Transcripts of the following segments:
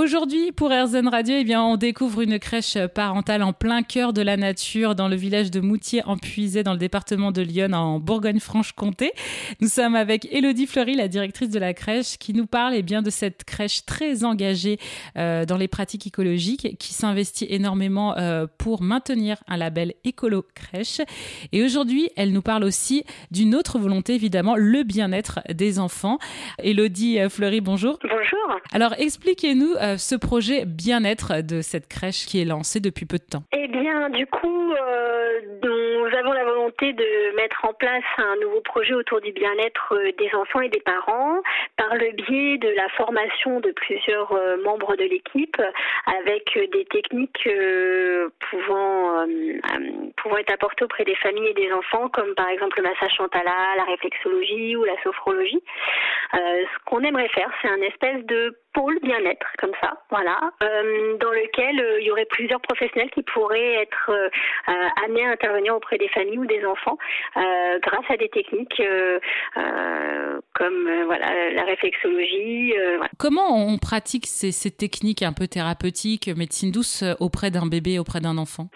Aujourd'hui, pour RZN Radio, eh bien, on découvre une crèche parentale en plein cœur de la nature dans le village de Moutier en Puisé dans le département de Lyon en Bourgogne-Franche-Comté. Nous sommes avec Elodie Fleury, la directrice de la crèche, qui nous parle eh bien, de cette crèche très engagée euh, dans les pratiques écologiques, qui s'investit énormément euh, pour maintenir un label écolo crèche. Et aujourd'hui, elle nous parle aussi d'une autre volonté, évidemment, le bien-être des enfants. Elodie Fleury, bonjour. Bonjour. Alors, expliquez-nous euh, ce projet bien-être de cette crèche qui est lancé depuis peu de temps. Eh bien, du coup, euh, nous avons la de mettre en place un nouveau projet autour du bien-être euh, des enfants et des parents par le biais de la formation de plusieurs membres de l'équipe avec des techniques pouvant, pouvant être apportées auprès des familles et des enfants, comme par exemple le massage chantala, la réflexologie ou la sophrologie. ce qu'on aimerait faire, c'est un espèce de pôle bien-être, comme ça, voilà, euh, dans lequel euh, il y aurait plusieurs professionnels qui pourraient être euh, amenés à intervenir auprès des familles ou des enfants grâce à des techniques comme voilà la réflexologie. Comment on pratique ces, ces techniques un peu thérapeutiques, médecine douce auprès d'un bébé, auprès d'un enfant?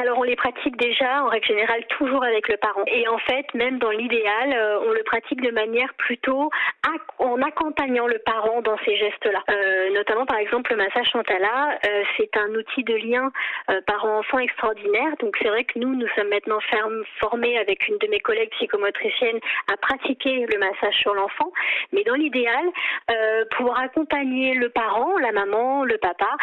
Alors on les pratique déjà en règle générale toujours avec le parent. Et en fait, même dans l'idéal, euh, on le pratique de manière plutôt en accompagnant le parent dans ces gestes-là. Euh, notamment par exemple le massage Chantala, euh, c'est un outil de lien parent-enfant extraordinaire. Donc c'est vrai que nous, nous sommes maintenant formés avec une de mes collègues psychomotriciennes à pratiquer le massage sur l'enfant. Mais dans l'idéal, pour accompagner le parent, la maman, le papa,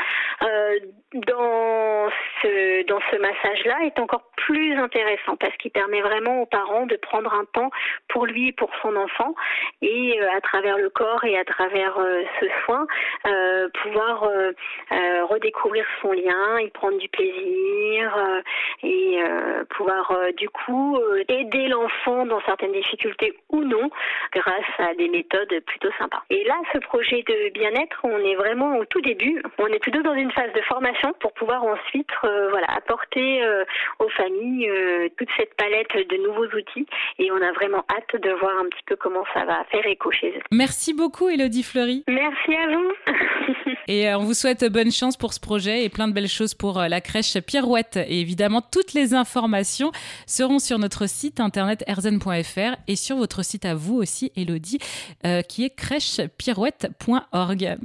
dans ce, dans ce massage là est encore plus intéressant parce qu'il permet vraiment aux parents de prendre un temps pour lui et pour son enfant et euh, à travers le corps et à travers euh, ce soin euh, pouvoir redécouvrir son lien, y prendre du plaisir et pouvoir du coup aider l'enfant dans certaines difficultés ou non grâce à des méthodes plutôt sympas. Et là, ce projet de bien-être, on est vraiment au tout début. On est plutôt dans une phase de formation pour pouvoir ensuite voilà apporter euh, aux familles euh, toute cette palette de nouveaux outils et on a vraiment hâte de voir un petit peu comment ça va faire écho chez eux. Merci beaucoup Elodie Fleury. Merci à vous. et euh, on vous souhaite bonne chance pour ce projet et plein de belles choses pour la crèche Pirouette. Et évidemment, toutes les informations seront sur notre site internet erzen.fr et sur votre site à vous aussi, Elodie, qui est crèchepirouette.org.